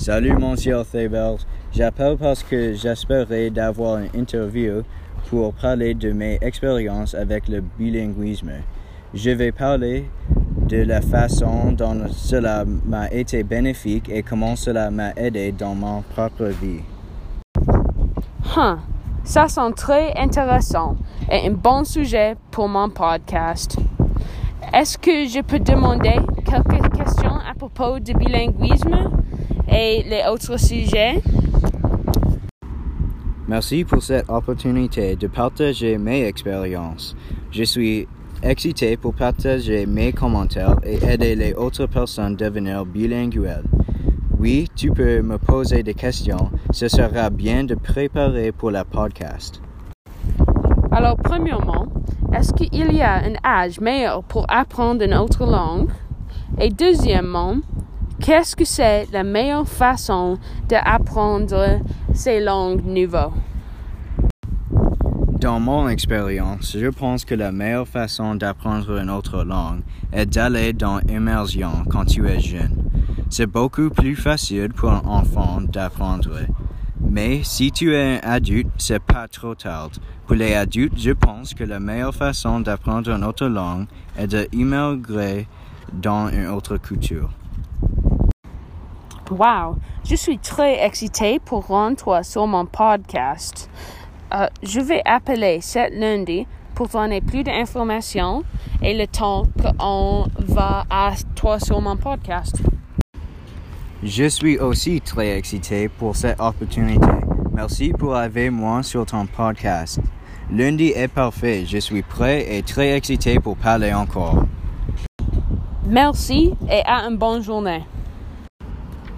Salut, monsieur Thabers. J'appelle parce que j'espérais d'avoir une interview pour parler de mes expériences avec le bilinguisme. Je vais parler de la façon dont cela m'a été bénéfique et comment cela m'a aidé dans ma propre vie. Huh. Ça sent très intéressant et un bon sujet pour mon podcast. Est-ce que je peux demander quelques questions à propos du bilinguisme? Et les autres sujets? Merci pour cette opportunité de partager mes expériences. Je suis excité pour partager mes commentaires et aider les autres personnes à devenir bilinguelles. Oui, tu peux me poser des questions. Ce sera bien de préparer pour la podcast. Alors, premièrement, est-ce qu'il y a un âge meilleur pour apprendre une autre langue? Et deuxièmement, qu'est-ce que c'est la meilleure façon d'apprendre ces langues nouvelles? Dans mon expérience, je pense que la meilleure façon d'apprendre une autre langue est d'aller dans immersion quand tu es jeune. C'est beaucoup plus facile pour un enfant d'apprendre. Mais si tu es un adulte, c'est pas trop tard. Pour les adultes, je pense que la meilleure façon d'apprendre une autre langue est d'immigrer dans une autre culture. Wow, je suis très excité pour rentrer sur mon podcast. Euh, je vais appeler cet lundi pour donner plus d'informations et le temps qu'on va à toi sur mon podcast. Je suis aussi très excité pour cette opportunité. Merci pour avoir moi sur ton podcast. Lundi est parfait. Je suis prêt et très excité pour parler encore. Merci et à une bonne journée.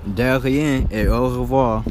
De rien et au revoir.